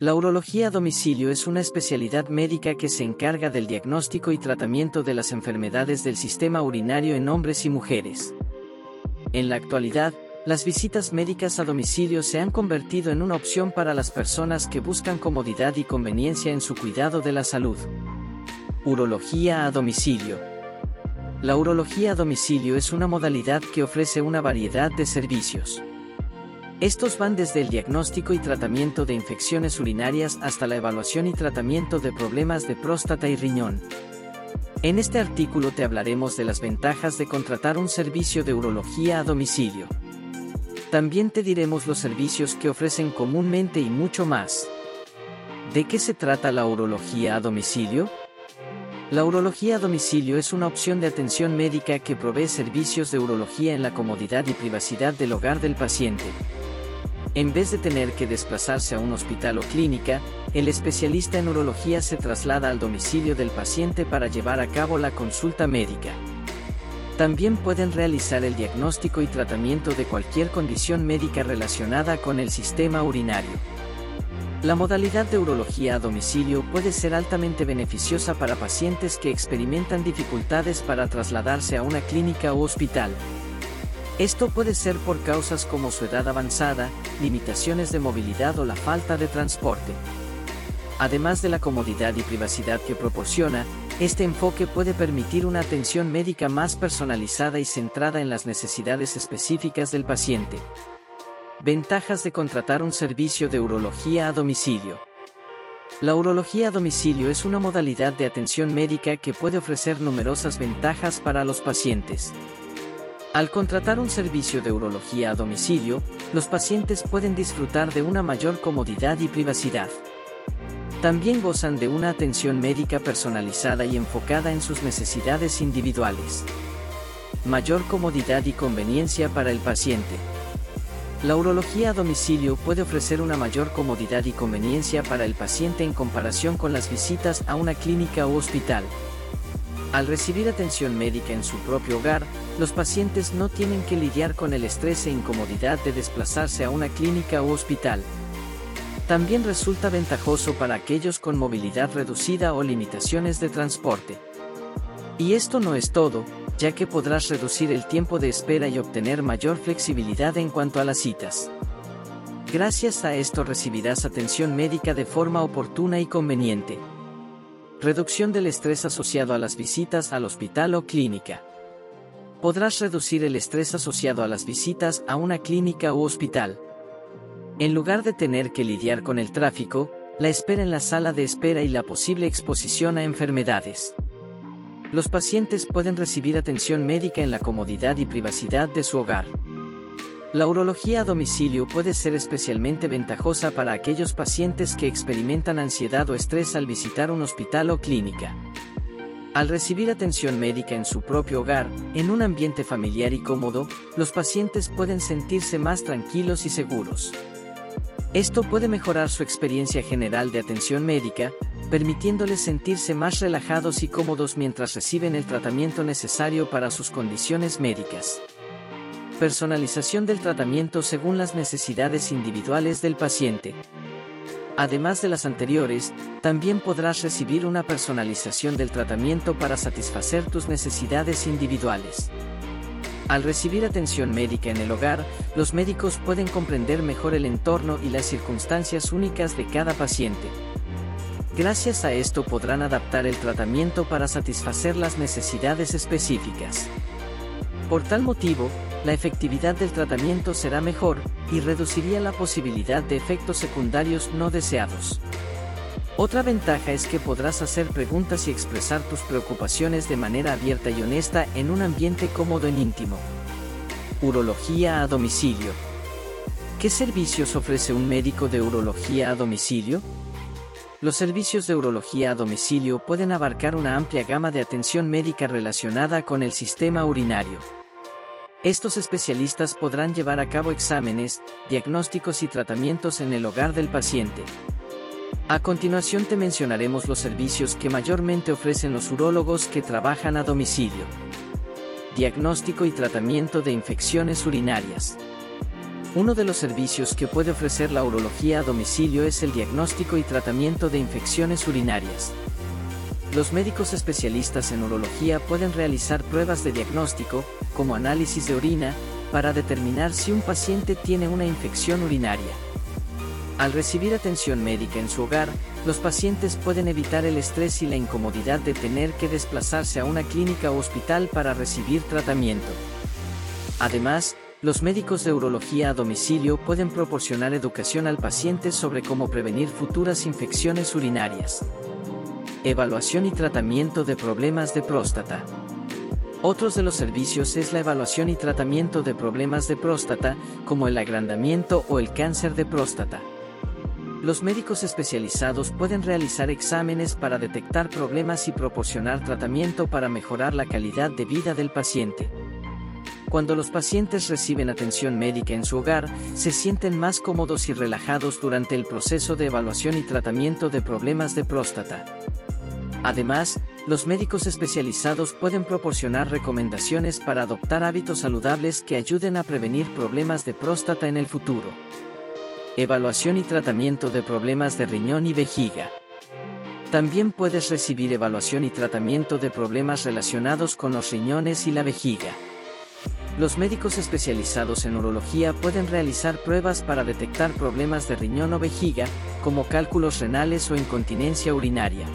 La urología a domicilio es una especialidad médica que se encarga del diagnóstico y tratamiento de las enfermedades del sistema urinario en hombres y mujeres. En la actualidad, las visitas médicas a domicilio se han convertido en una opción para las personas que buscan comodidad y conveniencia en su cuidado de la salud. Urología a domicilio. La urología a domicilio es una modalidad que ofrece una variedad de servicios. Estos van desde el diagnóstico y tratamiento de infecciones urinarias hasta la evaluación y tratamiento de problemas de próstata y riñón. En este artículo te hablaremos de las ventajas de contratar un servicio de urología a domicilio. También te diremos los servicios que ofrecen comúnmente y mucho más. ¿De qué se trata la urología a domicilio? La urología a domicilio es una opción de atención médica que provee servicios de urología en la comodidad y privacidad del hogar del paciente. En vez de tener que desplazarse a un hospital o clínica, el especialista en urología se traslada al domicilio del paciente para llevar a cabo la consulta médica. También pueden realizar el diagnóstico y tratamiento de cualquier condición médica relacionada con el sistema urinario. La modalidad de urología a domicilio puede ser altamente beneficiosa para pacientes que experimentan dificultades para trasladarse a una clínica o hospital, esto puede ser por causas como su edad avanzada, limitaciones de movilidad o la falta de transporte. Además de la comodidad y privacidad que proporciona, este enfoque puede permitir una atención médica más personalizada y centrada en las necesidades específicas del paciente. Ventajas de contratar un servicio de urología a domicilio. La urología a domicilio es una modalidad de atención médica que puede ofrecer numerosas ventajas para los pacientes. Al contratar un servicio de urología a domicilio, los pacientes pueden disfrutar de una mayor comodidad y privacidad. También gozan de una atención médica personalizada y enfocada en sus necesidades individuales. Mayor comodidad y conveniencia para el paciente. La urología a domicilio puede ofrecer una mayor comodidad y conveniencia para el paciente en comparación con las visitas a una clínica o hospital. Al recibir atención médica en su propio hogar, los pacientes no tienen que lidiar con el estrés e incomodidad de desplazarse a una clínica o hospital. También resulta ventajoso para aquellos con movilidad reducida o limitaciones de transporte. Y esto no es todo, ya que podrás reducir el tiempo de espera y obtener mayor flexibilidad en cuanto a las citas. Gracias a esto recibirás atención médica de forma oportuna y conveniente. Reducción del estrés asociado a las visitas al hospital o clínica. Podrás reducir el estrés asociado a las visitas a una clínica u hospital. En lugar de tener que lidiar con el tráfico, la espera en la sala de espera y la posible exposición a enfermedades. Los pacientes pueden recibir atención médica en la comodidad y privacidad de su hogar. La urología a domicilio puede ser especialmente ventajosa para aquellos pacientes que experimentan ansiedad o estrés al visitar un hospital o clínica. Al recibir atención médica en su propio hogar, en un ambiente familiar y cómodo, los pacientes pueden sentirse más tranquilos y seguros. Esto puede mejorar su experiencia general de atención médica, permitiéndoles sentirse más relajados y cómodos mientras reciben el tratamiento necesario para sus condiciones médicas. Personalización del tratamiento según las necesidades individuales del paciente. Además de las anteriores, también podrás recibir una personalización del tratamiento para satisfacer tus necesidades individuales. Al recibir atención médica en el hogar, los médicos pueden comprender mejor el entorno y las circunstancias únicas de cada paciente. Gracias a esto podrán adaptar el tratamiento para satisfacer las necesidades específicas. Por tal motivo, la efectividad del tratamiento será mejor y reduciría la posibilidad de efectos secundarios no deseados. Otra ventaja es que podrás hacer preguntas y expresar tus preocupaciones de manera abierta y honesta en un ambiente cómodo e íntimo. Urología a domicilio. ¿Qué servicios ofrece un médico de urología a domicilio? Los servicios de urología a domicilio pueden abarcar una amplia gama de atención médica relacionada con el sistema urinario. Estos especialistas podrán llevar a cabo exámenes, diagnósticos y tratamientos en el hogar del paciente. A continuación te mencionaremos los servicios que mayormente ofrecen los urólogos que trabajan a domicilio. Diagnóstico y tratamiento de infecciones urinarias. Uno de los servicios que puede ofrecer la urología a domicilio es el diagnóstico y tratamiento de infecciones urinarias. Los médicos especialistas en urología pueden realizar pruebas de diagnóstico, como análisis de orina, para determinar si un paciente tiene una infección urinaria. Al recibir atención médica en su hogar, los pacientes pueden evitar el estrés y la incomodidad de tener que desplazarse a una clínica o hospital para recibir tratamiento. Además, los médicos de urología a domicilio pueden proporcionar educación al paciente sobre cómo prevenir futuras infecciones urinarias. Evaluación y tratamiento de problemas de próstata. Otros de los servicios es la evaluación y tratamiento de problemas de próstata, como el agrandamiento o el cáncer de próstata. Los médicos especializados pueden realizar exámenes para detectar problemas y proporcionar tratamiento para mejorar la calidad de vida del paciente. Cuando los pacientes reciben atención médica en su hogar, se sienten más cómodos y relajados durante el proceso de evaluación y tratamiento de problemas de próstata. Además, los médicos especializados pueden proporcionar recomendaciones para adoptar hábitos saludables que ayuden a prevenir problemas de próstata en el futuro. Evaluación y tratamiento de problemas de riñón y vejiga. También puedes recibir evaluación y tratamiento de problemas relacionados con los riñones y la vejiga. Los médicos especializados en urología pueden realizar pruebas para detectar problemas de riñón o vejiga, como cálculos renales o incontinencia urinaria.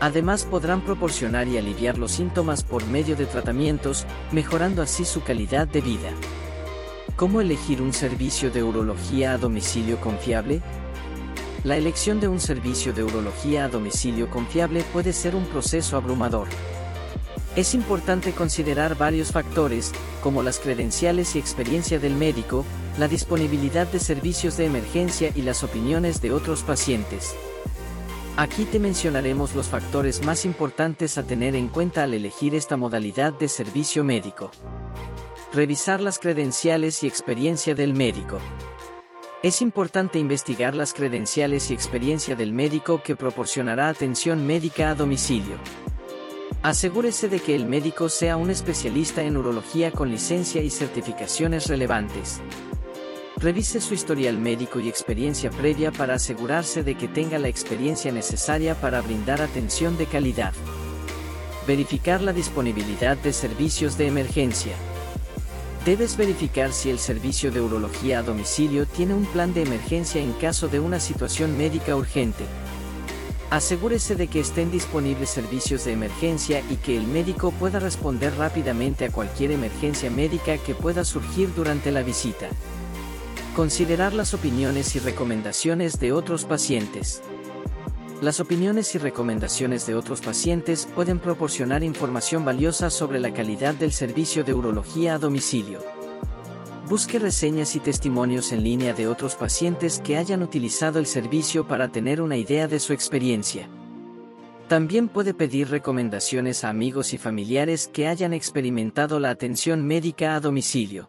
Además podrán proporcionar y aliviar los síntomas por medio de tratamientos, mejorando así su calidad de vida. ¿Cómo elegir un servicio de urología a domicilio confiable? La elección de un servicio de urología a domicilio confiable puede ser un proceso abrumador. Es importante considerar varios factores, como las credenciales y experiencia del médico, la disponibilidad de servicios de emergencia y las opiniones de otros pacientes. Aquí te mencionaremos los factores más importantes a tener en cuenta al elegir esta modalidad de servicio médico. Revisar las credenciales y experiencia del médico. Es importante investigar las credenciales y experiencia del médico que proporcionará atención médica a domicilio. Asegúrese de que el médico sea un especialista en urología con licencia y certificaciones relevantes. Revise su historial médico y experiencia previa para asegurarse de que tenga la experiencia necesaria para brindar atención de calidad. Verificar la disponibilidad de servicios de emergencia. Debes verificar si el servicio de urología a domicilio tiene un plan de emergencia en caso de una situación médica urgente, Asegúrese de que estén disponibles servicios de emergencia y que el médico pueda responder rápidamente a cualquier emergencia médica que pueda surgir durante la visita. Considerar las opiniones y recomendaciones de otros pacientes. Las opiniones y recomendaciones de otros pacientes pueden proporcionar información valiosa sobre la calidad del servicio de urología a domicilio. Busque reseñas y testimonios en línea de otros pacientes que hayan utilizado el servicio para tener una idea de su experiencia. También puede pedir recomendaciones a amigos y familiares que hayan experimentado la atención médica a domicilio.